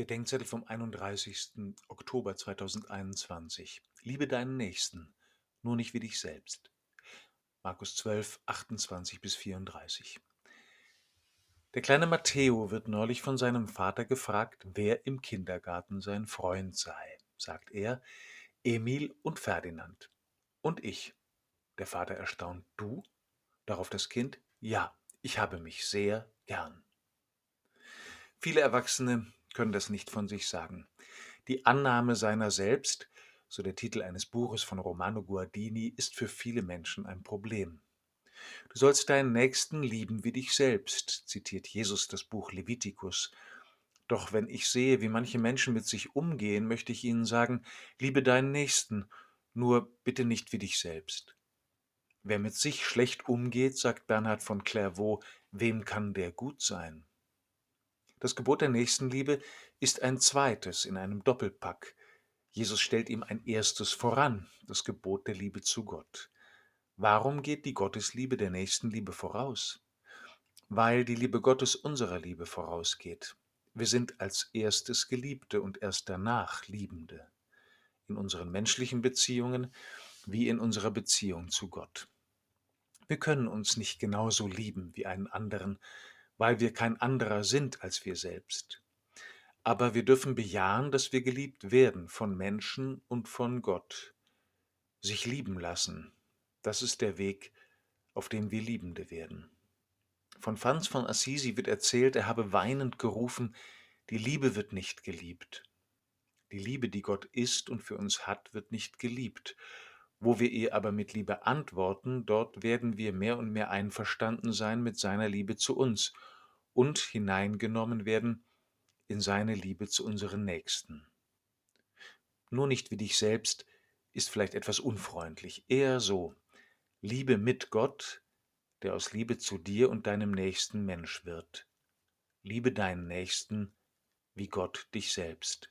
Bedenkzettel vom 31. Oktober 2021. Liebe deinen Nächsten, nur nicht wie dich selbst. Markus 12, 28 bis 34. Der kleine Matteo wird neulich von seinem Vater gefragt, wer im Kindergarten sein Freund sei. Sagt er, Emil und Ferdinand. Und ich. Der Vater erstaunt, du? Darauf das Kind, ja, ich habe mich sehr gern. Viele Erwachsene können das nicht von sich sagen. Die Annahme seiner selbst, so der Titel eines Buches von Romano Guardini, ist für viele Menschen ein Problem. Du sollst deinen Nächsten lieben wie dich selbst, zitiert Jesus das Buch Levitikus. Doch wenn ich sehe, wie manche Menschen mit sich umgehen, möchte ich ihnen sagen, liebe deinen Nächsten, nur bitte nicht wie dich selbst. Wer mit sich schlecht umgeht, sagt Bernhard von Clairvaux, wem kann der gut sein? Das Gebot der Nächstenliebe ist ein zweites in einem Doppelpack. Jesus stellt ihm ein erstes voran, das Gebot der Liebe zu Gott. Warum geht die Gottesliebe der Nächstenliebe voraus? Weil die Liebe Gottes unserer Liebe vorausgeht. Wir sind als erstes Geliebte und erst danach Liebende. In unseren menschlichen Beziehungen wie in unserer Beziehung zu Gott. Wir können uns nicht genauso lieben wie einen anderen, weil wir kein anderer sind als wir selbst. Aber wir dürfen bejahen, dass wir geliebt werden von Menschen und von Gott. Sich lieben lassen, das ist der Weg, auf dem wir Liebende werden. Von Franz von Assisi wird erzählt, er habe weinend gerufen, die Liebe wird nicht geliebt. Die Liebe, die Gott ist und für uns hat, wird nicht geliebt. Wo wir ihr aber mit Liebe antworten, dort werden wir mehr und mehr einverstanden sein mit seiner Liebe zu uns und hineingenommen werden in seine Liebe zu unseren Nächsten. Nur nicht wie dich selbst ist vielleicht etwas unfreundlich, eher so. Liebe mit Gott, der aus Liebe zu dir und deinem Nächsten Mensch wird. Liebe deinen Nächsten wie Gott dich selbst.